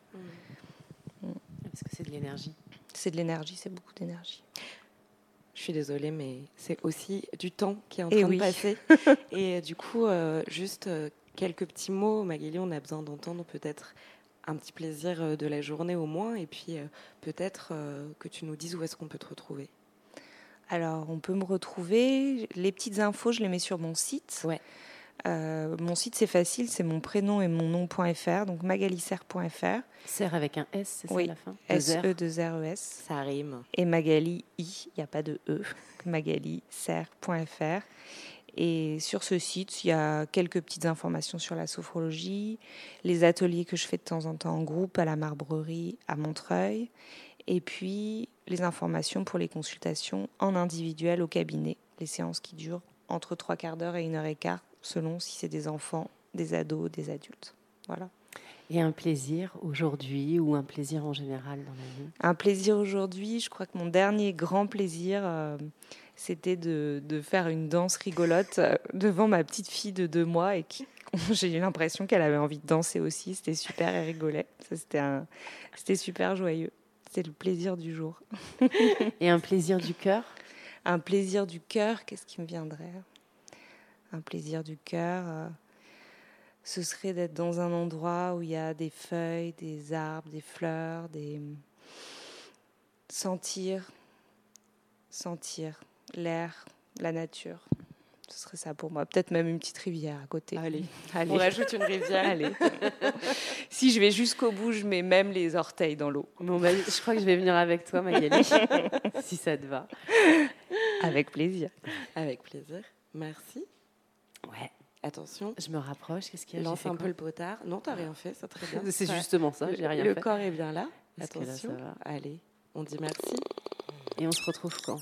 Parce que c'est de l'énergie. C'est de l'énergie, c'est beaucoup d'énergie. Je suis désolée, mais c'est aussi du temps qui est en Eh train oui. de passer. (laughs) Et du coup, euh, juste euh, quelques petits mots, Magali, on a besoin d'entendre peut-être un petit plaisir euh, de la journée au moins, et puis peut-être que tu nous dises où est-ce qu'on peut te retrouver. Alors, on peut me retrouver. Les petites infos, je les mets sur mon site. Euh, mon site, c'est facile, c'est mon prénom et mon nom.fr, donc magalicer.fr. Serre avec un S, c'est ça oui. la fin? Deux R. S-E-2-R-E-S. Ça rime. Et Magali I, il n'y a pas de E. (laughs) magalicer.fr. Et sur ce site, il y a quelques petites informations sur la sophrologie, les ateliers que je fais de temps en temps en groupe à la Marbrerie à Montreuil, et puis les informations pour les consultations en individuel au cabinet, les séances qui durent entre trois quarts d'heure et une heure et quart, selon si c'est des enfants, des ados, des adultes. Voilà. Et un plaisir aujourd'hui ou un plaisir en général dans la vie? Un plaisir aujourd'hui, je crois que mon dernier grand plaisir, euh, c'était de, de faire une danse rigolote euh, devant ma petite fille de deux mois et qui, (laughs) j'ai eu l'impression qu'elle avait envie de danser aussi. C'était super, elle rigolait. Ça, c'était, un, c'était super joyeux. C'était le plaisir du jour. Et un plaisir du cœur? Un plaisir du cœur, qu'est-ce qui me viendrait? Un plaisir du cœur, euh, ce serait d'être dans un endroit où il y a des feuilles, des arbres, des fleurs, des sentir, sentir l'air, la nature. Ce serait ça pour moi. Peut-être même une petite rivière à côté. Allez, (laughs) Allez. on rajoute une rivière. Allez. (laughs) si je vais jusqu'au bout, je mets même les orteils dans l'eau. Bon, bah, je crois que je vais venir avec toi, Magali, (laughs) si ça te va. Avec plaisir. Avec plaisir. Merci. Ouais. Attention. Je me rapproche. Qu'est-ce qu'il y a? Lance un peu le potard. Non, t'as rien fait, c'est très bien. (laughs) C'est Ça- justement ça, j'ai rien le fait. corps est bien là. Attention. ça va Allez, on dit merci. Et on se retrouve quand?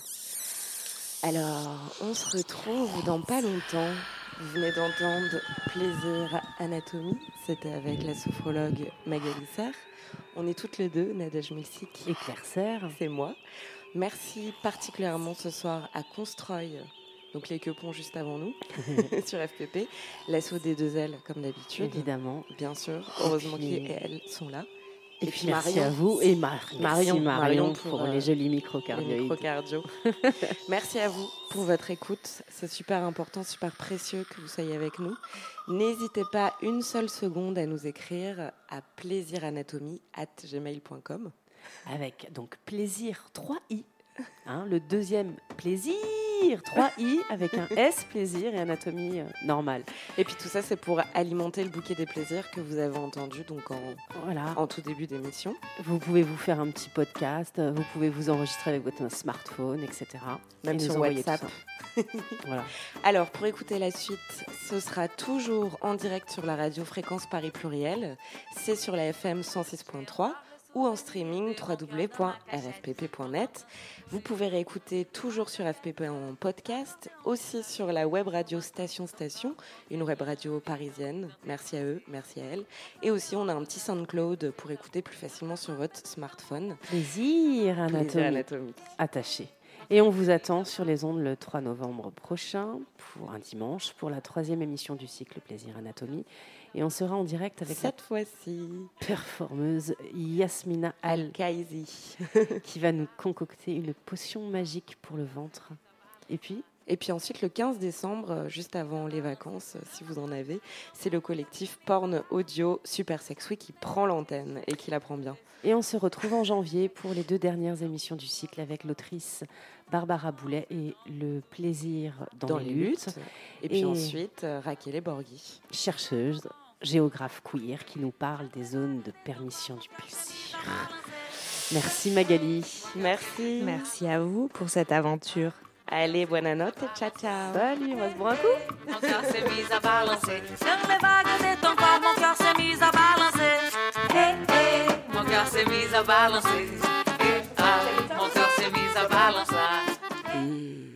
Alors, on se retrouve dans pas longtemps. Vous venez d'entendre Plaisir Anatomie. C'était avec la sophrologue Magali Serre. On est toutes les deux, Nadège Milsik. Et Claire Serre. C'est moi. Merci particulièrement ce soir à Constreuil, donc les quepons juste avant nous, (laughs) (laughs) sur FPP. L'assaut des deux ailes, comme d'habitude. Évidemment. Bien sûr. Heureusement puis- qu'ils et elles sont là. Et puis merci à vous et Mar- merci Marion pour les jolis microcardioïdes. microcardio. (laughs) merci à vous pour votre écoute. C'est super important, super précieux que vous soyez avec nous. N'hésitez pas une seule seconde à nous écrire à plaisiranatomie@gmail.com. Avec donc plaisir 3i. Hein, le deuxième plaisir 3i avec un S plaisir et anatomie euh, normale. Et puis tout ça, c'est pour alimenter le bouquet des plaisirs que vous avez entendu donc en, Voilà. en tout début d'émission. Vous pouvez vous faire un petit podcast, euh, vous pouvez vous enregistrer avec votre smartphone, etc. Même Et sur WhatsApp. voilà. (laughs) Alors, pour écouter la suite, ce sera toujours en direct sur la radio Fréquence Paris Pluriel. C'est sur la FM 106.3 ou en streaming www.rfpp.net. Vous pouvez réécouter toujours sur FPP en podcast, aussi sur la web radio Station Station, une web radio parisienne. Merci à eux, merci à elles. Et aussi, on a un petit SoundCloud pour écouter plus facilement sur votre smartphone. Plaisir anatomie. Plaisir anatomie. Attaché. Et on vous attend sur les ondes le 3 novembre prochain, pour un dimanche, pour la troisième émission du cycle Plaisir Anatomie. Et on sera en direct avec cette fois-ci performeuse Yasmina Al-Kaizi, qui va nous concocter une potion magique pour le ventre. Et puis et puis ensuite, le 15 décembre, euh, juste avant les vacances, euh, si vous en avez, c'est le collectif Porn Audio Super Sex Week qui prend l'antenne et qui la prend bien. Et on se retrouve en janvier pour les deux dernières émissions du cycle avec l'autrice Barbara Boulet et Le plaisir dans, les, luttes. Et puis ensuite, euh, Raquel Borghi. Chercheuse, géographe queer qui nous parle des zones de permission du plaisir. Merci Magali. Merci. Merci à vous pour cette aventure. Allez, bonne note, ciao ciao. Salut, on va se boire un coup. Mon cœur s'est mis à balancer sur les vagues de ton corps. Mon cœur s'est mis à balancer. Hey, hey. Mon cœur s'est mis à balancer. Hey, ah. Mon cœur s'est mis à balancer.